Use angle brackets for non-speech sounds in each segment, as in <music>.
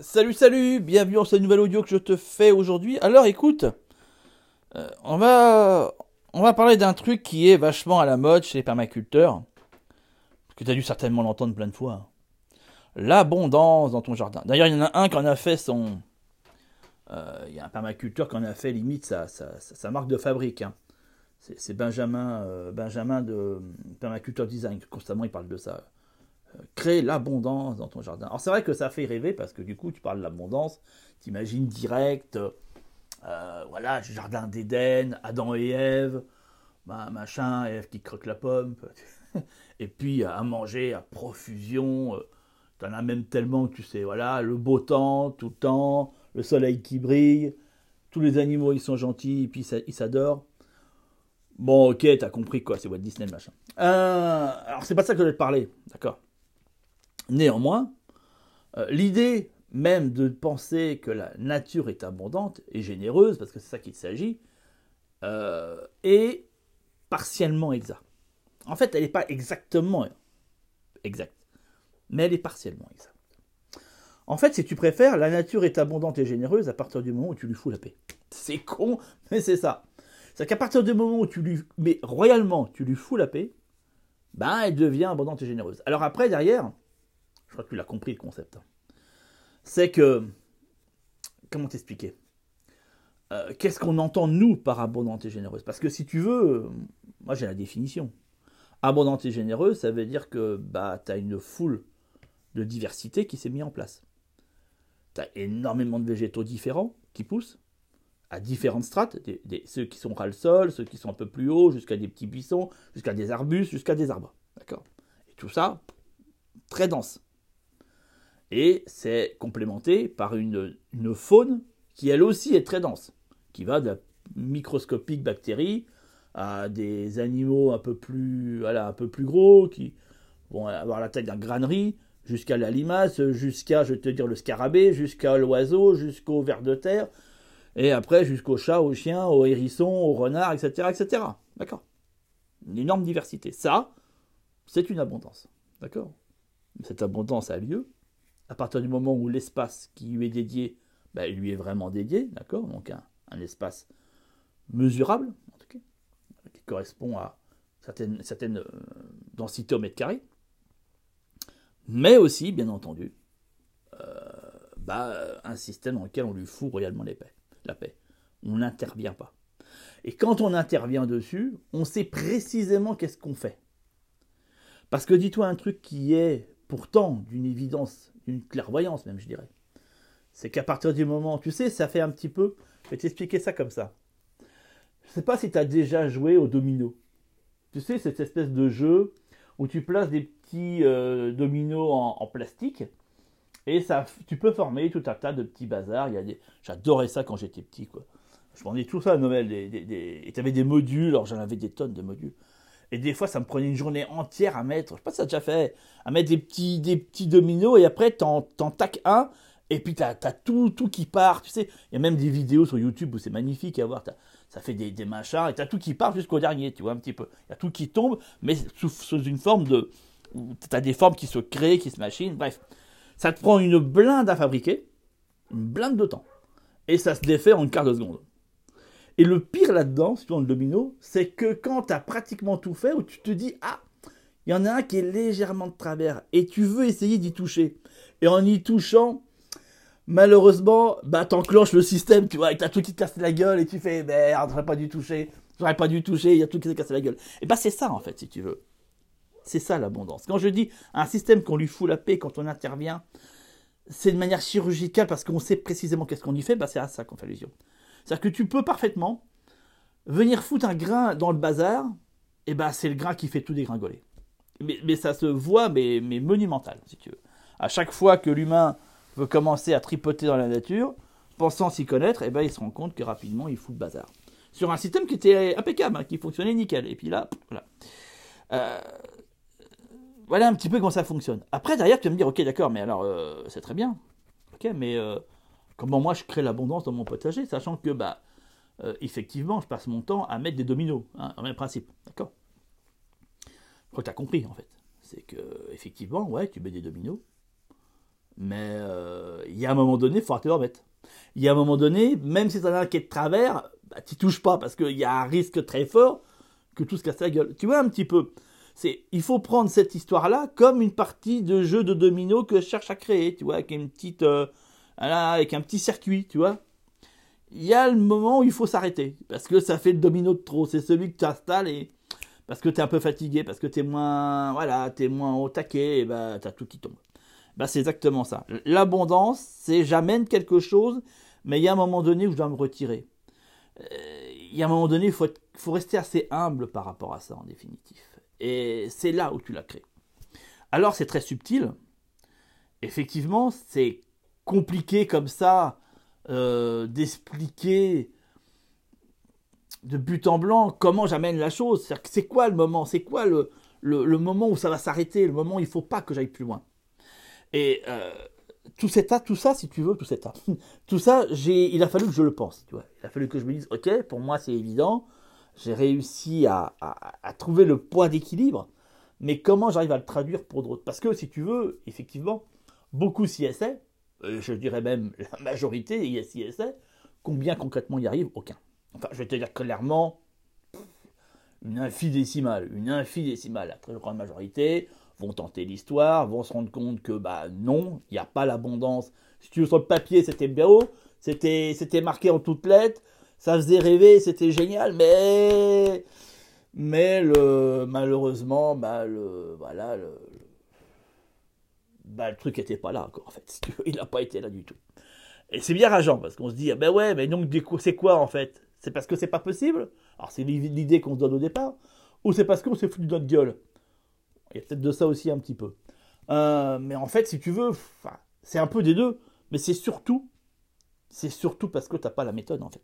Salut, salut, bienvenue dans ce nouvel audio que je te fais aujourd'hui. Alors écoute, euh, on, va, on va parler d'un truc qui est vachement à la mode chez les permaculteurs, que tu as dû certainement l'entendre plein de fois. L'abondance dans ton jardin. D'ailleurs, il y en a un qui en a fait son... Euh, il y a un permaculteur qui en a fait limite sa, sa, marque de fabrique. Hein. C'est Benjamin, euh, Benjamin de Permaculture Design, constamment il parle de ça créer l'abondance dans ton jardin. Alors c'est vrai que ça fait rêver parce que du coup tu parles de l'abondance, t'imagines direct, euh, voilà, jardin d'Éden, Adam et Ève, bah, machin, Ève qui croque la pomme, <laughs> et puis à manger à profusion, euh, t'en as même tellement que tu sais, voilà, le beau temps, tout le temps, le soleil qui brille, tous les animaux ils sont gentils, et puis ils s'adorent. Bon, ok, t'as compris quoi, c'est Walt Disney, machin. Euh, alors, c'est pas ça que je vais te parler, d'accord? Néanmoins, euh, l'idée même de penser que la nature est abondante et généreuse, parce que c'est ça qu'il s'agit, euh, est partiellement exacte. En fait, elle n'est pas exactement exacte, mais elle est partiellement exacte. En fait, si tu préfères, la nature est abondante et généreuse à partir du moment où tu lui fous la paix. C'est con, mais c'est ça. C'est qu'à partir du moment où tu lui, mais royalement, tu lui fous la paix, ben elle devient abondante et généreuse. Alors après, derrière, je crois que tu l'as compris le concept. C'est que, comment t'expliquer? Euh, Qu'est-ce qu'on entend nous par abondante et généreuse? Parce que si tu veux, moi j'ai la définition. Abondante et généreuse, ça veut dire que bah, tu as une foule de diversité qui s'est mise en place. Tu as énormément de végétaux différents qui poussent à différentes strates, ceux qui sont ras le sol, ceux qui sont un peu plus hauts, jusqu'à des petits buissons, jusqu'à des arbustes, jusqu'à des arbres. D'accord? Et tout ça, très dense. Et c'est complémenté par une, faune qui elle aussi est très dense, qui va de la microscopique bactérie à des animaux un peu plus, voilà, un peu plus gros, qui vont avoir la taille d'un granerie, jusqu'à la limace, jusqu'à, je vais te dire, le scarabée, jusqu'à l'oiseau, jusqu'au ver de terre, et après jusqu'au chat, au chien, au hérisson, au renard, etc. etc. D'accord? Une énorme diversité. Ça, c'est une abondance. D'accord? Cette abondance a lieu à partir du moment où l'espace qui lui est dédié, ben, lui est vraiment dédié, d'accord Donc un, espace mesurable, en tout cas, qui correspond à certaines, euh, densités au mètre carré, mais aussi, bien entendu, euh, bah, un système dans lequel on lui fout royalement. La paix. On n'intervient pas. Et quand on intervient dessus, on sait précisément qu'est-ce qu'on fait. Parce que dis-toi un truc qui est pourtant d'une évidence une clairvoyance même, je dirais. C'est qu'à partir du moment, tu sais, ça fait un petit peu, je vais t'expliquer ça comme ça. Je sais pas si tu as déjà joué au domino. Tu sais, cette espèce de jeu où tu places des petits euh, dominos en, plastique et ça, tu peux former tout un tas de petits bazars. Il y a des, j'adorais ça quand j'étais petit, quoi. Je vendais tout ça à Noël. Et tu avais des modules, alors j'en avais des tonnes de modules. Et des fois, ça me prenait une journée entière à mettre, je sais pas si ça a déjà fait, à mettre des petits, des petits dominos et après, t'en, t'en tac un et puis t'as, as tout, tout qui part. Tu sais, il y a même des vidéos sur YouTube où c'est magnifique à voir. ça fait des, des machins et t'as tout qui part jusqu'au dernier, tu vois, un petit peu. Il y a tout qui tombe, mais sous, une forme de. T'as des formes qui se créent, qui se machinent, bref. Ça te prend une blinde à fabriquer, une blinde de temps. Et ça se défait en une quart de seconde. Et le pire là-dedans, si tu le domino, c'est que quand tu as pratiquement tout fait, où tu te dis, ah, il y en a un qui est légèrement de travers, et tu veux essayer d'y toucher. Et en y touchant, malheureusement, bah, t'enclenches le système, tu vois, et t'as tout qui te casse la gueule, et tu fais, merde, j'aurais pas dû toucher, j'aurais pas dû toucher, il y a tout qui s'est cassé la gueule. Et bah, c'est ça, en fait, si tu veux. C'est ça l'abondance. Quand je dis un système qu'on lui fout la paix quand on intervient, c'est de manière chirurgicale parce qu'on sait précisément qu'est-ce qu'on y fait, bah, c'est à ça qu'on fait allusion. C'est-à-dire que tu peux parfaitement venir foutre un grain dans le bazar, et ben c'est le grain qui fait tout dégringoler. Mais, ça se voit, mais, monumental, si tu veux. À chaque fois que l'humain veut commencer à tripoter dans la nature, pensant s'y connaître, et ben il se rend compte que rapidement il fout le bazar. Sur un système qui était impeccable, hein, qui fonctionnait nickel. Et puis là, voilà. Euh, voilà un petit peu comment ça fonctionne. Après, derrière, tu vas me dire, ok, d'accord, mais alors, euh, c'est très bien. Ok, mais euh, comment moi je crée l'abondance dans mon potager, sachant que, bah, euh, effectivement, je passe mon temps à mettre des dominos, hein, même principe, d'accord? Je crois que tu as compris, en fait. C'est que, effectivement, ouais, tu mets des dominos, mais euh, il y a un moment donné, il faut arrêter de remettre. Il y a un moment donné, même si t'en as un qui est de travers, bah, tu touches pas parce qu'il y a un risque très fort que tout se casse la gueule. Tu vois un petit peu c'est, il faut prendre cette histoire-là comme une partie de jeu de domino que je cherche à créer, tu vois, avec une petite, euh, avec un petit circuit, tu vois. Il y a le moment où il faut s'arrêter parce que ça fait le domino de trop. C'est celui que tu installes et parce que tu es un peu fatigué, parce que tu es moins, voilà, es moins au taquet, et bah as tout qui tombe. Bah c'est exactement ça. L'abondance, c'est j'amène quelque chose, mais il y a un moment donné où je dois me retirer. Euh, il y a un moment donné, il faut, faut rester assez humble par rapport à ça en définitif. Et c'est là où tu la crées. Alors c'est très subtil. Effectivement, c'est compliqué comme ça euh, d'expliquer de but en blanc comment j'amène la chose. C'est quoi le moment? C'est quoi le, le, moment où ça va s'arrêter? Le moment où il ne faut pas que j'aille plus loin. Et euh, tout, cet tout ça, si tu veux, tout cet <laughs> tout ça, il a fallu que je le pense. Tu vois. Il a fallu que je me dise, ok, pour moi c'est évident, j'ai réussi à, trouver le point d'équilibre, mais comment j'arrive à le traduire pour d'autres? Parce que si tu veux, effectivement, beaucoup s'y essaient, je dirais même la majorité essaient, combien concrètement y arrive Aucun. Enfin, je vais te dire clairement, une infidécimale, une infidécimale, la très grande majorité vont tenter l'histoire, vont se rendre compte que bah non, il n'y a pas l'abondance. Si tu veux sur le papier, c'était bien haut, c'était marqué en toutes lettres, ça faisait rêver, c'était génial, mais mais le malheureusement, bah le voilà le bah, le truc n'était pas là encore en fait. <laughs> Il n'a pas été là du tout. Et c'est bien rageant parce qu'on se dit ah ben ouais, mais donc c'est quoi en fait? C'est parce que c'est pas possible? Alors c'est l'idée qu'on se donne au départ, ou c'est parce qu'on s'est foutu de notre gueule? Il y a peut-être de ça aussi un petit peu. Euh, mais en fait, si tu veux, c'est un peu des deux, mais c'est surtout, c'est surtout parce que tu n'as pas la méthode en fait.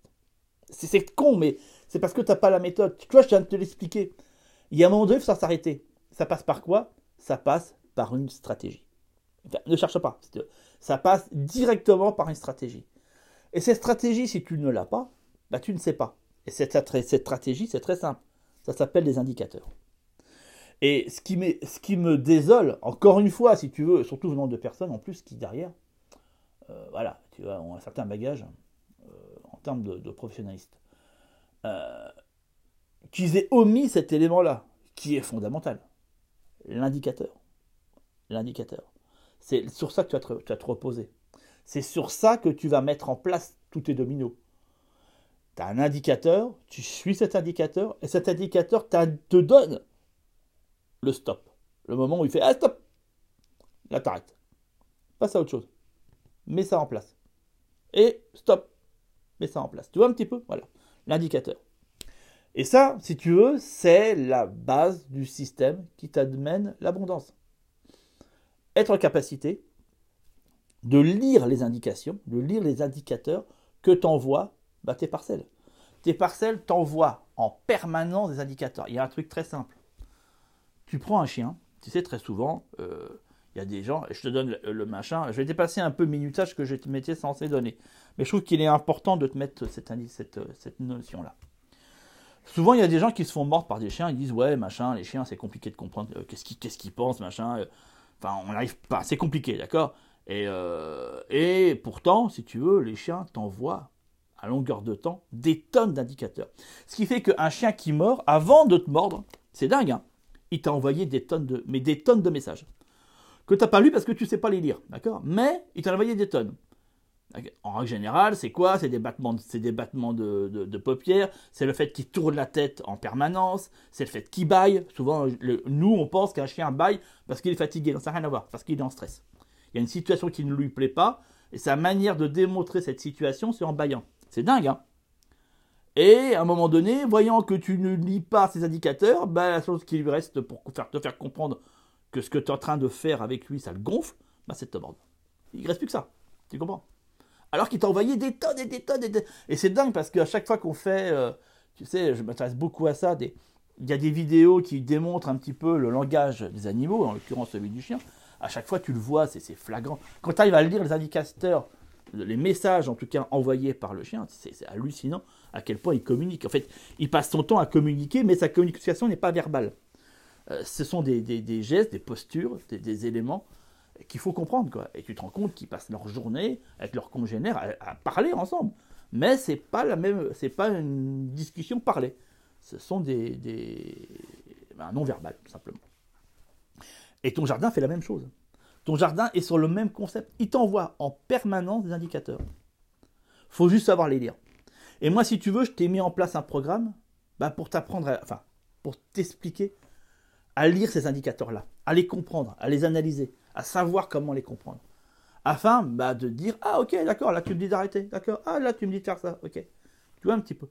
C'est con, mais c'est parce que tu n'as pas la méthode. Tu vois, je viens de te l'expliquer. Il y a un moment donné, il faut s'arrêter. Ça passe par quoi? Ça passe par une stratégie. Ne cherche pas. Ça passe directement par une stratégie. Et cette stratégie, si tu ne l'as pas, bah, tu ne sais pas. Et cette, stratégie, c'est très simple. Ça s'appelle des indicateurs. Et ce qui, me désole, encore une fois, si tu veux, surtout venant de personnes en plus qui derrière, euh, voilà, tu vois, ont un certain bagage, termes de, de professionnalistes, euh, qu'ils aient omis cet élément-là, qui est fondamental. L'indicateur. L'indicateur. C'est sur ça que tu vas, te, reposer. C'est sur ça que tu vas mettre en place tous tes dominos. Tu as un indicateur, tu suis cet indicateur, et cet indicateur te donne le stop. Le moment où il fait Ah, stop Là, t'arrêtes. Passe à autre chose. Mets ça en place. Et stop mets ça en place. Tu vois un petit peu? Voilà, l'indicateur. Et ça, si tu veux, c'est la base du système qui t'amène l'abondance. Être en capacité de lire les indications, de lire les indicateurs que t'envoient bah, tes parcelles. Tes parcelles t'envoient en permanence des indicateurs. Il y a un truc très simple. Tu prends un chien, tu sais très souvent, euh, il y a des gens, je te donne le, machin, je vais dépasser un peu le minutage que je m'étais censé donner. Mais je trouve qu'il est important de te mettre cette, cette, notion-là. Souvent, il y a des gens qui se font mordre par des chiens, ils disent Ouais, machin, les chiens, c'est compliqué de comprendre euh, qu'est-ce qu'ils pensent, machin. Euh. Enfin, on n'arrive pas, c'est compliqué, d'accord? Et, euh, et pourtant, si tu veux, les chiens t'envoient à longueur de temps des tonnes d'indicateurs. Ce qui fait qu'un chien qui mord, avant de te mordre, c'est dingue, hein, il t'a envoyé des tonnes de, mais des tonnes de messages que tu n'as pas lu parce que tu ne sais pas les lire, d'accord? Mais il t'a envoyé des tonnes. En règle générale, c'est quoi? C'est des battements, c'est des battements de, paupières, c'est le fait qu'il tourne la tête en permanence, c'est le fait qu'il baille. Souvent, nous, on pense qu'un chien baille parce qu'il est fatigué. Non, ça n'a rien à voir, parce qu'il est en stress. Il y a une situation qui ne lui plaît pas, et sa manière de démontrer cette situation, c'est en baillant. C'est dingue, hein? Et à un moment donné, voyant que tu ne lis pas ces indicateurs, bah, la chose qui lui reste pour te faire comprendre que ce que tu es en train de faire avec lui, ça le gonfle, bah, c'est de te mordre. Il ne reste plus que ça. Tu comprends? Alors qu'il t'a envoyé des tonnes et des tonnes et des... Et c'est dingue parce qu'à chaque fois qu'on fait, euh, tu sais, je m'intéresse beaucoup à ça, des... il y a des vidéos qui démontrent un petit peu le langage des animaux, en l'occurrence celui du chien. À chaque fois, tu le vois, c'est flagrant. Quand tu arrives à lire les indicateurs, les messages en tout cas envoyés par le chien, c'est hallucinant à quel point il communique. En fait, il passe son temps à communiquer, mais sa communication n'est pas verbale. Euh, ce sont des, gestes, des postures, des, éléments qu'il faut comprendre. Quoi. Et tu te rends compte qu'ils passent leur journée avec leurs congénères à, parler ensemble. Mais c'est pas pas une discussion parlée. Ce sont des, ben, non verbal tout simplement. Et ton jardin fait la même chose. Ton jardin est sur le même concept. Il t'envoie en permanence des indicateurs. Faut juste savoir les lire. Et moi, si tu veux, je t'ai mis en place un programme bah, pour t'apprendre, enfin, pour t'expliquer à lire ces indicateurs-là, à les comprendre, à les analyser, à savoir comment les comprendre. Afin bah, de dire Ah, ok, d'accord, là tu me dis d'arrêter, d'accord, ah, là tu me dis de faire ça, ok. Tu vois un petit peu.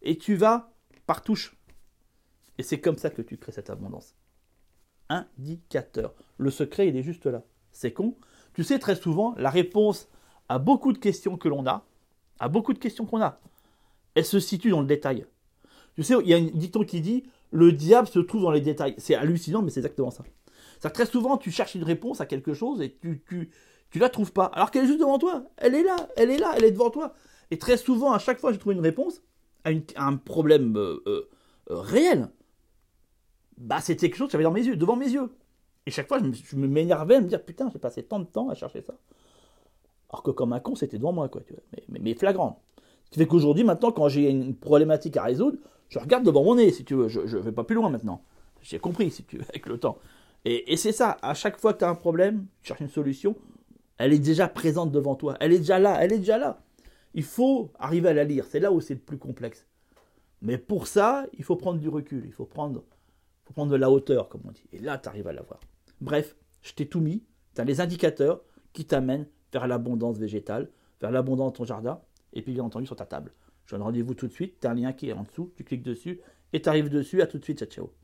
Et tu vas par touche. Et c'est comme ça que tu crées cette abondance. Indicateur. Le secret, il est juste là. C'est con. Tu sais, très souvent, la réponse à beaucoup de questions que l'on a, à beaucoup de questions qu'on a, elle se situe dans le détail. Tu sais, il y a un dicton qui dit le diable se trouve dans les détails. C'est hallucinant, mais c'est exactement ça. Ça très souvent, tu cherches une réponse à quelque chose et tu, tu, tu la trouves pas. Alors qu'elle est juste devant toi. Elle est là, elle est là, elle est devant toi. Et très souvent, à chaque fois, j'ai trouvé une réponse à, un problème euh, euh, euh, réel. Bah, c'était quelque chose qui avait dans mes yeux, devant mes yeux. Et chaque fois, je m'énervais à me dire putain, j'ai passé tant de temps à chercher ça. Alors que comme un con, c'était devant moi, quoi. Vois. Mais, mais, flagrant. Ce qui fait qu'aujourd'hui, maintenant, quand j'ai une problématique à résoudre, je regarde devant mon nez, si tu veux. Je ne vais pas plus loin maintenant. J'ai compris, si tu veux, avec le temps. Et, c'est ça, à chaque fois que tu as un problème, tu cherches une solution, elle est déjà présente devant toi. Elle est déjà là, elle est déjà là. Il faut arriver à la lire. C'est là où c'est le plus complexe. Mais pour ça, il faut prendre du recul. Il faut prendre, faut prendre de la hauteur, comme on dit. Et là, tu arrives à la voir. Bref, je t'ai tout mis. Tu as les indicateurs qui t'amènent vers l'abondance végétale, vers l'abondance de ton jardin, et puis bien entendu sur ta table. Je donne rendez-vous tout de suite. Tu un lien qui est en dessous. Tu cliques dessus et tu dessus. À tout de suite. Ciao, ciao.